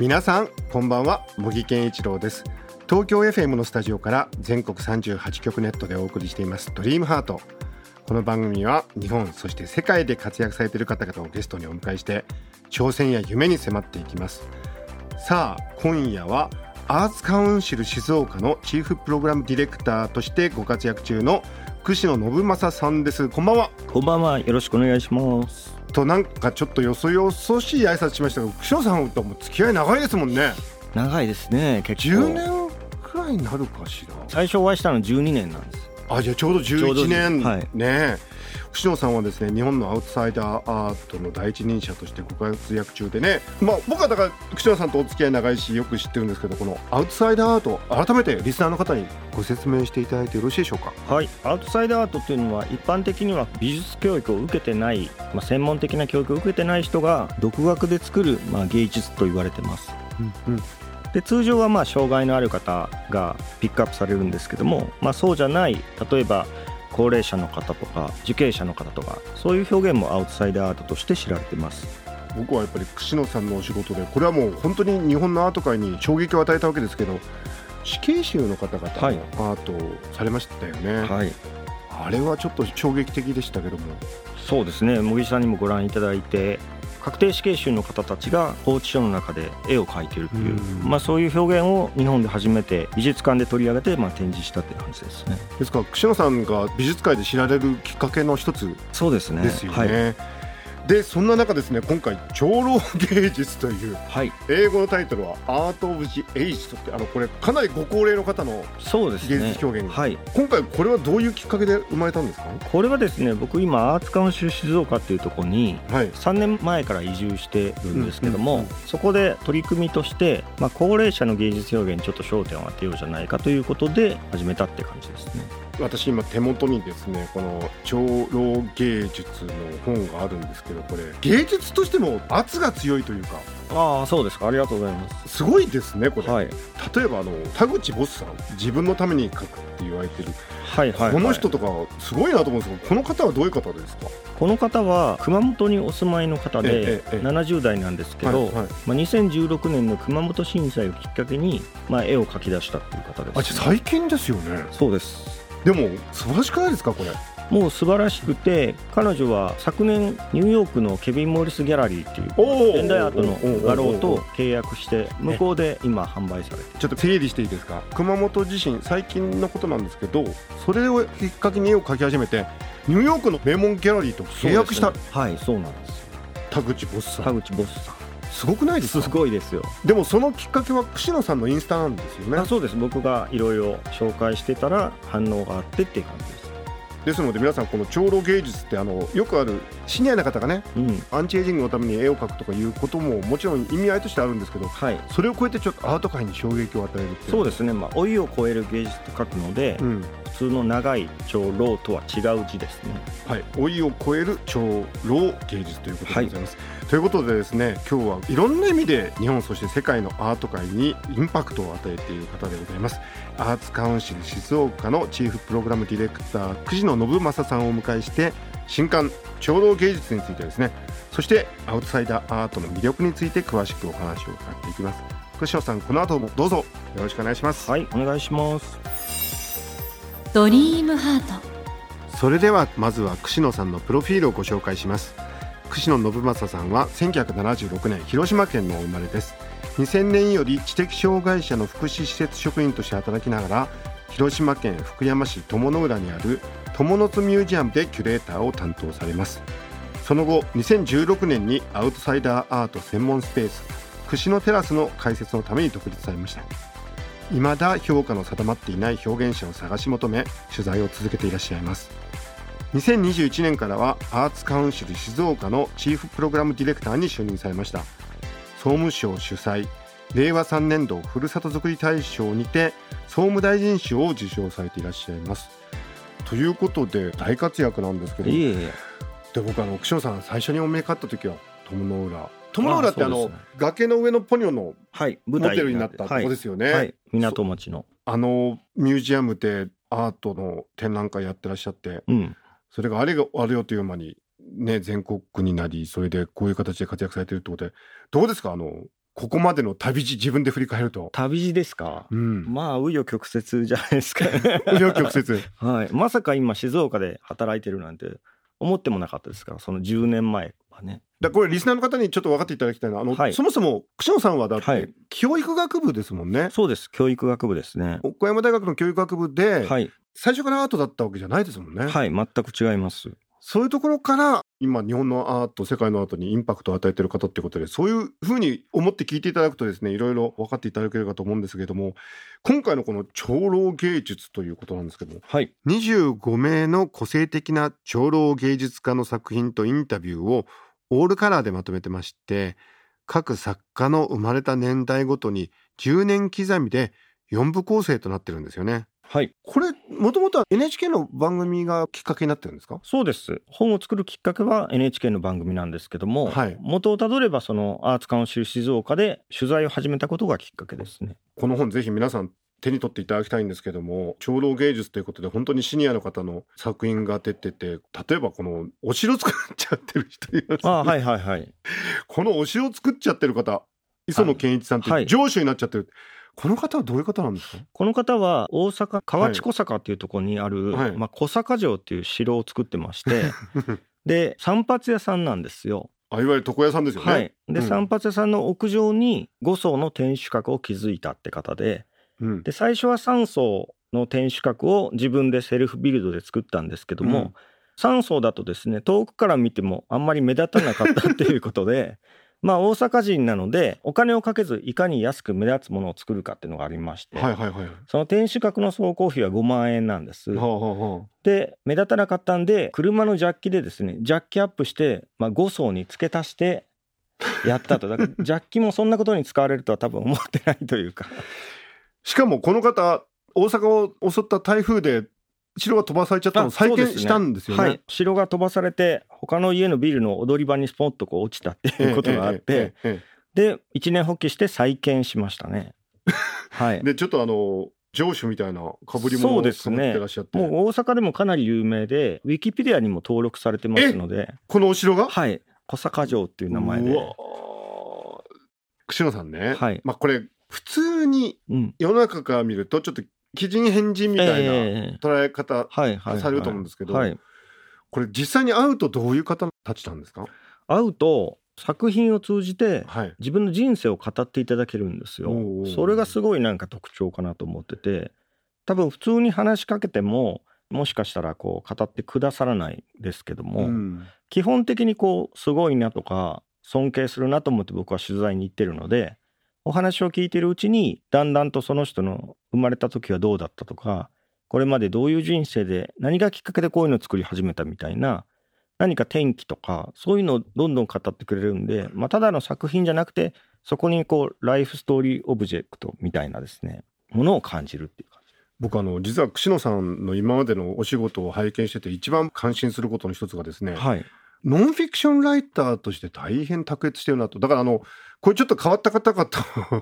皆さんこんばんは。茂木健一郎です。東京 FM のスタジオから全国38局ネットでお送りしています。ドリームハート。この番組は日本そして世界で活躍されている方々をゲストにお迎えして挑戦や夢に迫っていきます。さあ今夜はアーツカウンシル静岡のチーフプログラムディレクターとしてご活躍中の串野信正さんです。こんばんは。こんばんは。よろしくお願いします。となんかちょっとよそよそしい挨拶しましたが串野さんとも付き合い長いですもんね長いですね。結構。10年くらいになるかしら最初お会いしたの12年なんです。あじゃあちょうどちょうど11年、はい。ね串野さんはですね日本のアウトサイダーアートの第一人者としてご活躍中でね。まあ僕はだから串野さんとお付き合い長いしよく知ってるんですけどこのアウトサイダーアート改めてリスナーの方にご説明していただいてよろしいでしょうか？はい。アウトサイダーアートっていうのは一般的には美術教育を受けてない、まあ、専門的な教育を受けてない人が独学で作る、まあ、芸術と言われてます。うんうんで通常はまあ障害のある方がピックアップされるんですけども、まあ、そうじゃない例えば高齢者の方とか受刑者の方とかそういう表現もアウトサイダーアートとして知られてます。僕はやっぱり串野さんのお仕事でこれはもう本当に日本のアート界に衝撃を与えたわけですけど死刑囚の方々のはい。アートをされましたよね、はい。あれはちょっと衝撃的でしたけども。そうですね。茂木さんにもご覧いただいて確定死刑囚の方たちが拘置所の中で絵を描いているという、うん。まあ、そういう表現を日本で初めて美術館で取り上げて、まあ、展示したっていう感じですね。ですから串野さんが美術界で知られるきっかけの一つそうですね。ですよね。はい、でそんな中ですね今回長老芸術というはい、英語のタイトルはアート・オブ・ジ・エイジとってあのこれかなりご高齢の方のそうですね。芸術表現。はい。今回これはどういうきっかけで生まれたんですか？これはですね僕今アーツカウンシル静岡っていうところにはい。3年前から移住してるんですけども、そこで取り組みとして、まあ、高齢者の芸術表現にちょっと焦点を当てようじゃないかということで始めたって感じですね。私今手元にですねこの長老芸術の本があるんですけどこれ芸術としても圧が強いというか。ああそうですか。ありがとうございます。すごいですねこれ、はい。例えばあの田口ボスさん自分のために書くって言われてる、はいはいはい、この人とかすごいなと思うんですけどこの方はどういう方ですか？この方は熊本にお住まいの方でええええ。70代なんですけど、はいはい。まあ、2016年の熊本震災をきっかけに、まあ、絵を描き出したっていう方です、あじゃあ最近ですよね。そうですでも素晴らしくないですかこれ？もう素晴らしくて彼女は昨年ニューヨークのケビン・モリス・ギャラリーっていう現代アートの画廊とー契約して向こうで今販売されてちょっと整理していいですか？熊本地震最近のことなんですけどそれをきっかけに絵を描き始めてニューヨークの名門ギャラリーと契約した。ねはいそうなんです田口ボスさ田ん口ボスさんすごくないですか？すごいですよ。でもそのきっかけは串野さんのインスタなんですよね。あそうです。僕がいろいろ紹介してたら反応があってっていう感じです。ですので皆さんこの長老芸術ってあのよくあるシニアな方がねうん。アンチエイジングのために絵を描くとかいうことももちろん意味合いとしてあるんですけどはい。それを超えてちょっとアート界に衝撃を与えるってそうですね、まあ、老いを超える芸術と書くので、うん。普通の長い長老とは違う字ですね。はい、老いを超える長老芸術ということでございます。ということでですね今日はいろんな意味で日本そして世界のアート界にインパクトを与えている方でございます。アーツカウンシル静岡のチーフプログラムディレクター久野信正さんをお迎えして新刊長老芸術についてですねそしてアウトサイダーアートの魅力について詳しくお話を伺っていきます。久野さんこの後もどうぞよろしくお願いします、はい、お願いします。ドリームハート。それではまずは串野さんのプロフィールをご紹介します串野信正さんは1976年広島県のお生まれです。2000年より知的障害者の福祉施設職員として働きながら広島県福山市友の浦にある友の津ミュージアムでキュレーターを担当されます。その後2016年にアウトサイダーアート専門スペース串野テラスの開設のために独立されました。未だ評価の定まっていない表現者を探し求め取材を続けていらっしゃいます。2021年からはアーツカウンシル静岡のチーフプログラムディレクターに就任されました。総務省主催令和3年度ふるさとづくり大賞にて総務大臣賞を受賞されていらっしゃいます。ということで大活躍なんですけどで僕あの串野さん最初にお目にかかった時は友の浦。友の浦ってあのね崖の上のポニョのはいモデルになったとこですよね、はい、はい、港町の。あのミュージアムでアートの展覧会やってらっしゃってうんそれがあれがあれよという間にね全国区になりそれでこういう形で活躍されてるってことでどうですか？あのここまでの旅路自分で振り返ると。旅路ですか？うん。まあ紆余曲折じゃないですか 紆余曲折。はいまさか今静岡で働いてるなんて思ってもなかったですか？らその10年前はね。だこれリスナーの方にちょっと分かっていただきたいのはあの、はい。そもそも串野さんはだっはい。て教育学部ですもんね。そうです。教育学部ですね。岡山大学の教育学部で、はい。最初からアートだったわけじゃないですもんね。はい。全く違います。そういうところから今日本のアート世界のアートにインパクトを与えている方ってことでそういうふうに思って聞いていただくとですねいろいろ分かっていただけるかと思うんですけれども今回のこの長老芸術ということなんですけどもはい。25名の個性的な長老芸術家の作品とインタビューをオールカラーでまとめてまして各作家の生まれた年代ごとに10年刻みで4部構成となってるんですよね。はい。これもともとは NHK の番組がきっかけになってるんですか？そうです。本を作るきっかけは NHK の番組なんですけども、はい。元をたどればそのアーツカウンシル静岡で取材を始めたことがきっかけですね。この本ぜひ皆さん手に取っていただきたいんですけども長老芸術ということで本当にシニアの方の作品が出てて例えばこのお城作っちゃってる人います、ね、あはいはいはい。このお城作っちゃってる方磯野健一さんってはい。上手になっちゃってる、この方はどういう方なんですか？この方は大阪河内小坂っていうところにある、はい。まあ、小坂城っていう城を作ってまして で散髪屋さんなんですよ。あいわゆる床屋さんですよね、はい、で、うん。散髪屋さんの屋上に5層の天守閣を築いたって方でうん。で最初は3層の天守閣を自分でセルフビルドで作ったんですけども、うん。3層だとですね遠くから見てもあんまり目立たなかったっていうことで まあ大阪人なのでお金をかけずいかに安く目立つものを作るかっていうのがありまして、はいはいはいその天守閣の総工費は5万円なんです。はあはあはあ。で目立たなかったんで車のジャッキでですねジャッキアップして、まあ、5層に付け足してやったと。だからジャッキもそんなことに使われるとは多分思ってないというかしかもこの方大阪を襲った台風で城が飛ばされちゃったのを再建したんですよね。はい、城が飛ばされて他の家のビルの踊り場にスポッとこう落ちたっていうことがあって、で一年発起して再建しましたね。はい。え、でちょっとあの城主みたいな被り物を被ってそうですね。らっしゃって、もう大阪でもかなり有名でウィキペディアにも登録されてますので。このお城が？はい。小坂城っていう名前で。うわー。串野さんね、はい。まあこれ普通にうん。世の中から見るとちょっと奇人変人みたいなええ。捉え方、されると思うんですけどはい、これ実際に会うとどういう方たちなんですか？会うと作品を通じてはい。自分の人生を語っていただけるんですよ。それがすごいなんか特徴かなと思ってて多分普通に話しかけてももしかしたらこう語ってくださらないですけども、うん。基本的にこうすごいなとか尊敬するなと思って僕は取材に行ってるのでお話を聞いてるうちにだんだんとその人の生まれた時はどうだったとかこれまでどういう人生で何がきっかけでこういうのを作り始めたみたいな何か転機とかそういうのをどんどん語ってくれるんで、まあ、ただの作品じゃなくてそこにこうライフストーリーオブジェクトみたいなですねものを感じるっていう感じ。僕あの実は串野さんの今までのお仕事を拝見してて一番感心することの一つがですね、はい、ノンフィクションライターとして大変卓越してるなと。だからあのこれちょっと変わった方々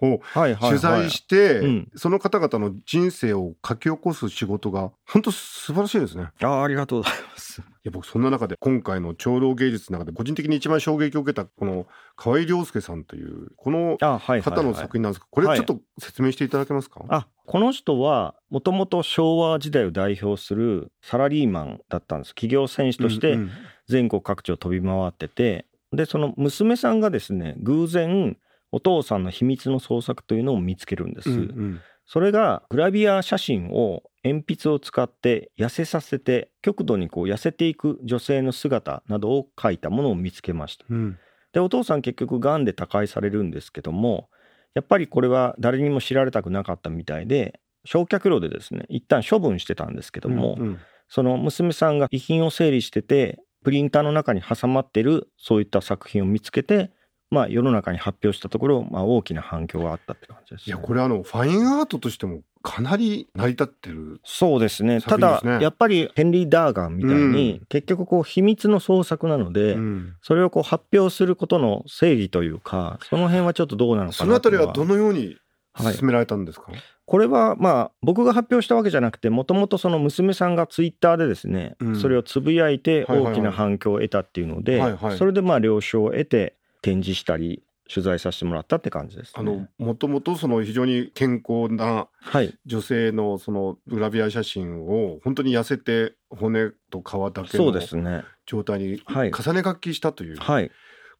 をはいはいはい。取材して、うん。その方々の人生を書き起こす仕事が本当素晴らしいですね。あーありがとうございます。いや僕そんな中で今回の長老芸術の中で個人的に一番衝撃を受けたこの河合亮介さんというこの方の作品なんですがこれちょっと説明していただけますか、あこの人はもともと昭和時代を代表するサラリーマンだったんです。企業戦士として全国各地を飛び回ってて、でその娘さんがですね偶然お父さんの秘密の創作というのを見つけるんです、うんうん。それがグラビア写真を鉛筆を使って痩せさせて極度にこう痩せていく女性の姿などを描いたものを見つけました。うん。でお父さん結局がんで他界されるんですけどもやっぱりこれは誰にも知られたくなかったみたいで焼却炉でですね一旦処分してたんですけども、うんうん。その娘さんが遺品を整理しててプリンターの中に挟まってるそういった作品を見つけてまあ、世の中に発表したところ、まあ、大きな反響があったって感じです、ね、いやこれあのファインアートとしてもかなり成り立ってるそうですね。ただやっぱりヘンリー・ダーガンみたいに、うん。結局こう秘密の創作なので、うん。それをこう発表することの正義というかその辺はちょっとどうなのかそのあなっていうのたりはどのようにはい進められたんですか、これはまあ僕が発表したわけじゃなくてもともとその娘さんがツイッターでですね、うん。それをつぶやいてはいはいはい。大きな反響を得たっていうので、はいはい。それでまあ了承を得て展示したり取材させてもらったって感じです、ね。あのもともとその非常に健康なはい。女性のそのグラビア写真を本当に痩せて骨と皮だけの。状態にはい。重ね書きしたという、はい。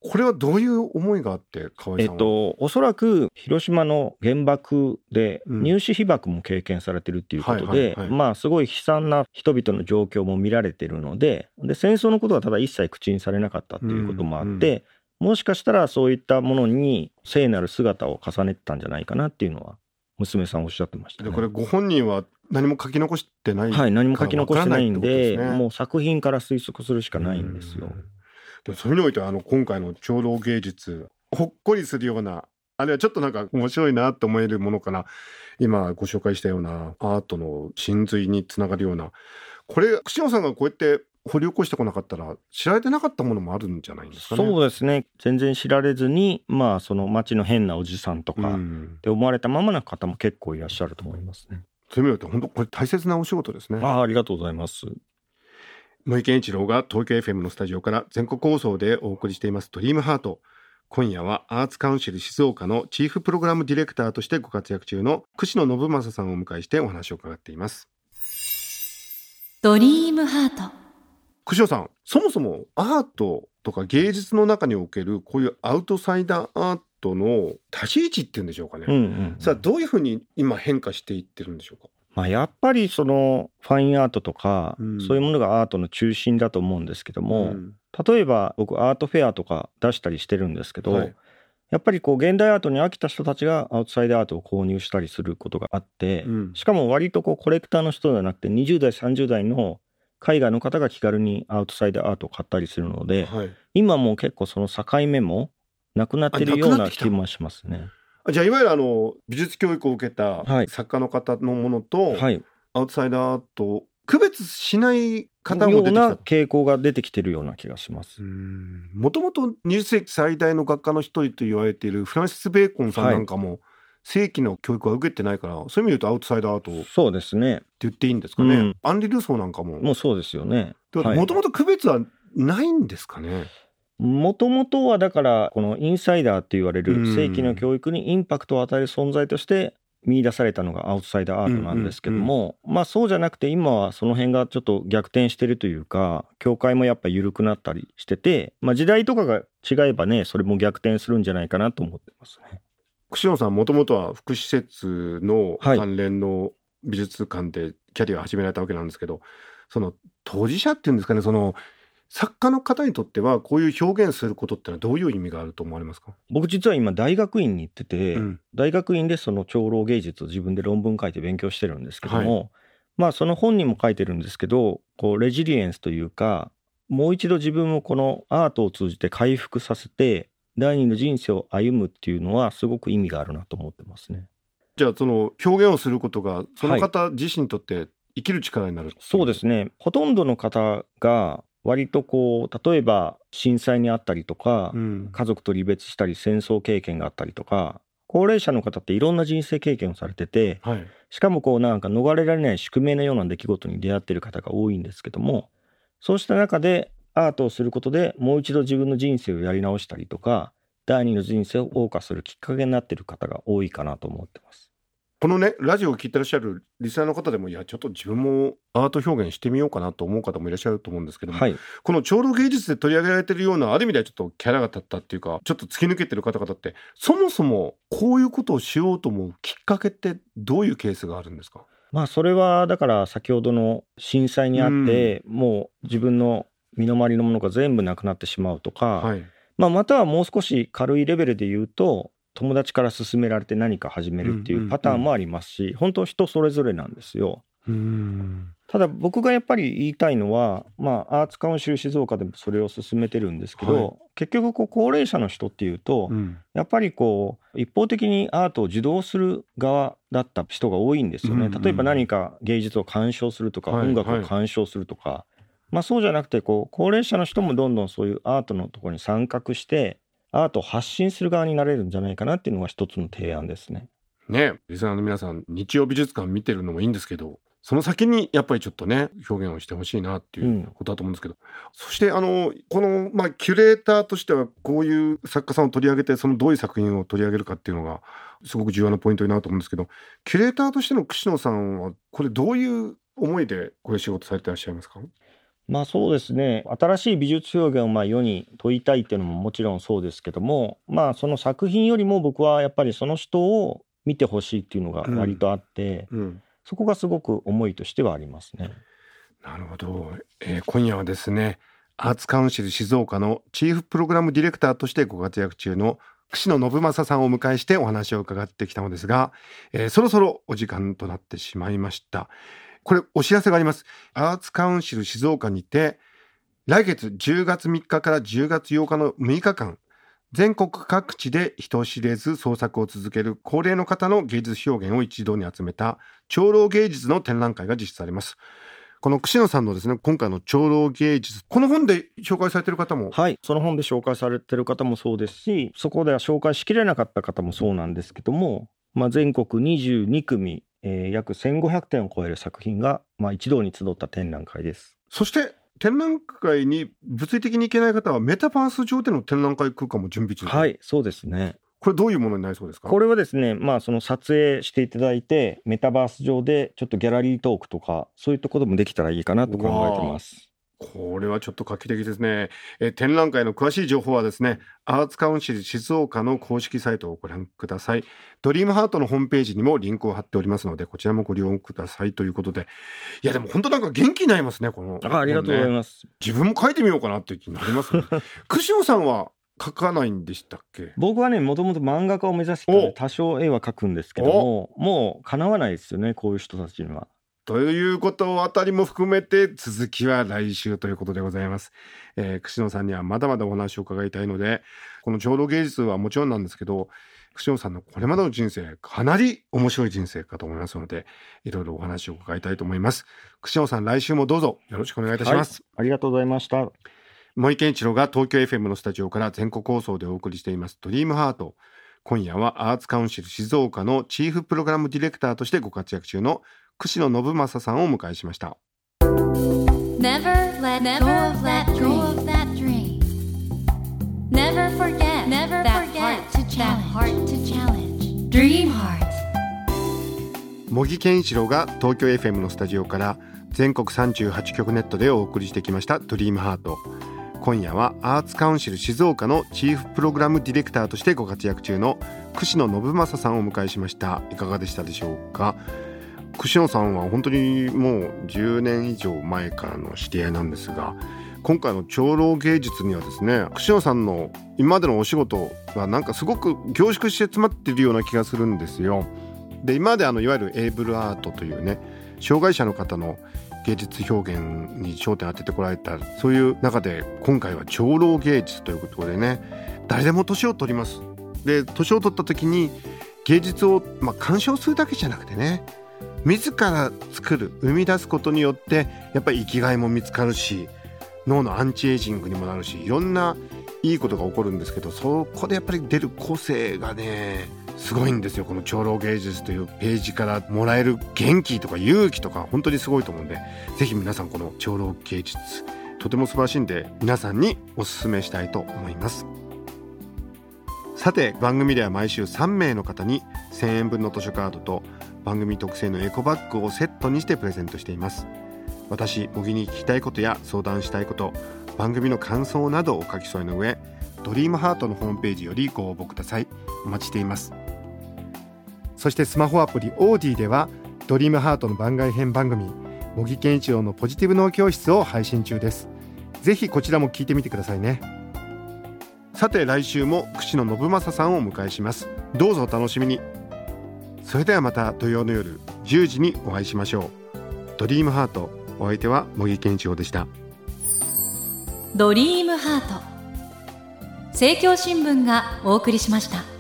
これはどういう思いがあって河合さんは、えっとおそらく広島の原爆でうん。入試被爆も経験されてるっていうことはいでまあすごい悲惨な人々の状況も見られてるのでで戦争のことはただ一切口にされなかったっていうこともあって、うんもしかしたらそういったものに聖なる姿を重ねてたんじゃないかなっていうのは娘さんおっしゃってましたね。でこれご本人は何も書き残してないはい、何も書き残してないんでね。もう作品から推測するしかないんですよ。うんでもそういう意味においてはあの今回の長老芸術ほっこりするようなあるいはちょっとなんか面白いなと思えるものから今ご紹介したようなアートの真髄につながるようなこれ串野さんがこうやって掘り起こしてこなかったら知られてなかったものもあるんじゃないんですかね？そうですね全然知られずにまあその町の変なおじさんとか、うんって思われたままな方も結構いらっしゃると思いますね。そういう意味で本当これ大切なお仕事ですね。ああありがとうございます。森健一郎が東京 FM のスタジオから全国放送でお送りしています「ドリームハート。今夜はアーツカウンシル静岡のチーフプログラムディレクターとしてご活躍中の串野信正さんをお迎えしてお話を伺っています。ドリームハート。串野さんそもそもアートとか芸術の中におけるこういうアウトサイダーアートの立ち位置っていうんでしょうかね、うんうん。さあどういうふうに今変化していってるんでしょうかまあ、やっぱりそのファインアートとか、うん。そういうものがアートの中心だと思うんですけども、ん。例えば僕アートフェアとか出したりしてるんですけど、はい。やっぱりこう現代アートに飽きた人たちがアウトサイダーアートを購入したりすることがあって、うん。しかも割とこうコレクターの人ではなくて20代30代の海外の方が気軽にアウトサイダーアートを買ったりするのではい。今もう結構その境目もなくなってるような気もしますね。あじゃあいわゆるあの美術教育を受けたはい。作家の方のものと、はい、アウトサイダーアートを区別しない方も出てきた。傾向が出てきてるような気がします。もともと20世紀最大の学科の一人と言われているフランシス・ベーコンさんなんかも、正規の教育は受けてないからそういう意味で言うとアウトサイダーアートってそうですね。言っていいんですかね、うん。アンリ・ルーソーなんかも。もうそうですよね。もともと区別はないんですかね、もともとはだからこのインサイダーって言われうん。る正規の教育にインパクトを与える存在として見出されたのがアウトサイダーアートなんですけども、まあそうじゃなくて今はその辺がちょっと逆転してるというか教会もやっぱ緩くなったりしてて、まあ、時代とかが違えばねそれも逆転するんじゃないかなと思ってますね。串野さんもともとは福祉施設のはい。関連の美術館でキャリアを始められたわけなんですけど、その当事者っていうんですかねその作家の方にとってはこういう表現することってのはどういう意味があると思われますか、僕実は今大学院に行ってて、うん。大学院でその長老芸術を自分で論文書いて勉強してるんですけども、まあその本にも書いてるんですけどこうレジリエンスというかもう一度自分をこのアートを通じて回復させて第二の人生を歩むっていうのはすごく意味があるなと思ってますね。じゃあその表現をすることがその方自身にとって生きる力になる、そうですね。ほとんどの方が割とこう例えば震災にあったりとか、うん家族と離別したり戦争経験があったりとか高齢者の方っていろんな人生経験をされててはいしかもこうなんか逃れられない宿命のような出来事に出会っている方が多いんですけどもそうした中でアートをすることでもう一度自分の人生をやり直したりとか第二の人生を謳歌するきっかけになっている方が多いかなと思ってます。このねラジオを聞いてらっしゃるリスナーの方でもいやちょっと自分もアート表現してみようかなと思う方もいらっしゃると思うんですけども、はい、この長老芸術で取り上げられてるようなある意味ではちょっとキャラが立ったっていうかちょっと突き抜けてる方々ってそもそもこういうことをしようと思うきっかけってどういうケースがあるんですか？まあそれはだから先ほどの震災にあって、もう自分の身の回りのものが全部なくなってしまうとか、はい。まあ、またはもう少し軽いレベルで言うと友達から勧められて何か始めるっていうパターンもありますし、本当人それぞれなんですよ。うん。ただ僕がやっぱり言いたいのは、まあ、アーツカウンシル静岡でもそれを進めてるんですけど、はい。結局こう高齢者の人っていうと、うん。やっぱりこう一方的にアートを受動する側だった人が多いんですよね。うんうん例えば何か芸術を鑑賞するとか、はい音楽を鑑賞するとか、まあ、そうじゃなくてこう高齢者の人もどんどんそういうアートのところに参画してアートを発信する側になれるんじゃないかなっていうのが一つの提案ですね。ね。リスナーの皆さん日曜美術館見てるのもいいんですけどその先にやっぱりちょっとね表現をしてほしいなっていうことだと思うんですけど、そしてあのこの、まあ、キュレーターとしてはこういう作家さんを取り上げてそのどういう作品を取り上げるかっていうのがすごく重要なポイントになると思うんですけどキュレーターとしての串野さんはこれどういう思いでこういう仕事されてらっしゃいますか？まあそうですね。新しい美術表現をまあ世に問いたいっていうのももちろんそうですけどもまあその作品よりも僕はやっぱりその人を見てほしいっていうのが割とあって、うん。そこがすごく思いとしてはありますね。なるほど、えー今夜はですねアーツカウンシル静岡のチーフプログラムディレクターとしてご活躍中の串野信正さんをお迎えしてお話を伺ってきたのですが、えーそろそろお時間となってしまいましたこれお知らせがあります。アーツカウンシル静岡にて来月10月3日から10月8日の6日間全国各地で人知れず創作を続ける高齢の方の芸術表現を一堂に集めた長老芸術の展覧会が実施されます。この串野さんのですね今回の長老芸術この本で紹介されてる方も？はい、その本で紹介されてる方もそうですしそこでは紹介しきれなかった方もそうなんですけども、まあ、全国22組、えー約1500点を超える作品が、まあ、一堂に集った展覧会です。そして展覧会に物理的に行けない方はメタバース上での展覧会空間も準備中はいそうですねこれどういうものになりそうですか？これはですね、まあ、その撮影していただいて、メタバース上でちょっとギャラリートークとか、そういったこともできたらいいかなと考えてます。これはちょっと画期的ですね。えー展覧会の詳しい情報はですね、アーツカウンシル静岡の公式サイトをご覧ください。ドリームハートのホームページにもリンクを貼っておりますので、こちらもご利用くださいということで。いや、でも本当なんか元気になりますね、この。あありがとうございす。ます。自分も書いてみようかなっていう気になりますね。さんは書かないんでしたっけ？僕はね、もともと漫画家を目指して多少絵は描くんですけども、もう叶わないですよね、こういう人たちには。ということあたりも含めて続きは来週ということでございます。えー、串野さんにはまだまだお話を伺いたいので、この長老芸術はもちろんなんですけど、串野さんのこれまでの人生、かなり面白い人生かと思いますので、いろいろお話を伺いたいと思います。串野さん、来週もどうぞよろしくお願いいたします。ありがとうございました。森健一郎が東京 FM のスタジオから全国放送でお送りしていますドリームハート今夜はアーツカウンシル静岡のチーフプログラムディレクターとしてご活躍中の串野信正さんをお迎えしました Never let go of that dream. Never forget Never that heart to challenge. Dream heart. 茂木健一郎が東京 FM のスタジオから全国38局ネットでお送りしてきましたドリームハート今夜はアーツカウンシル静岡のチーフプログラムディレクターとしてご活躍中の串野信正さんをお迎えしましたいかがでしたでしょうか？串野さんは本当にもう10年以上前からの知り合いなんですが今回の長老芸術にはですね串野さんの今までのお仕事がなんかすごく凝縮して詰まっているような気がするんですよ。で今まであのいわゆるエイブルアートというね障害者の方の芸術表現に焦点を当ててこられたそういう中で今回は長老芸術ということでね誰でも年を取ります。で年を取った時に芸術を、まあ、鑑賞するだけじゃなくてね自ら作る生み出すことによってやっぱり生きがいも見つかるし脳のアンチエイジングにもなるしいろんないいことが起こるんですけどそこでやっぱり出る個性がねすごいんですよ。この長老芸術というページからもらえる元気とか勇気とか本当にすごいと思うんでぜひ皆さんこの長老芸術とても素晴らしいんで皆さんにお勧めしたいと思います。さて番組では毎週3名の方に1000円分の図書カードと番組特製のエコバッグをセットにしてプレゼントしています。私茂木に聞きたいことや相談したいこと番組の感想などをお書き添えの上ドリームハートのホームページよりご応募ください。お待ちしています。そしてスマホアプリオーディではドリームハートの番外編番組茂木健一郎のポジティブ脳教室を配信中です。ぜひこちらも聞いてみてくださいね。さて来週も串野信正さんをお迎えします。どうぞお楽しみに。それではまた土曜の夜10時にお会いしましょう。ドリームハートお相手は茂木健一郎でした。ドリームハート。政教新聞がお送りしました。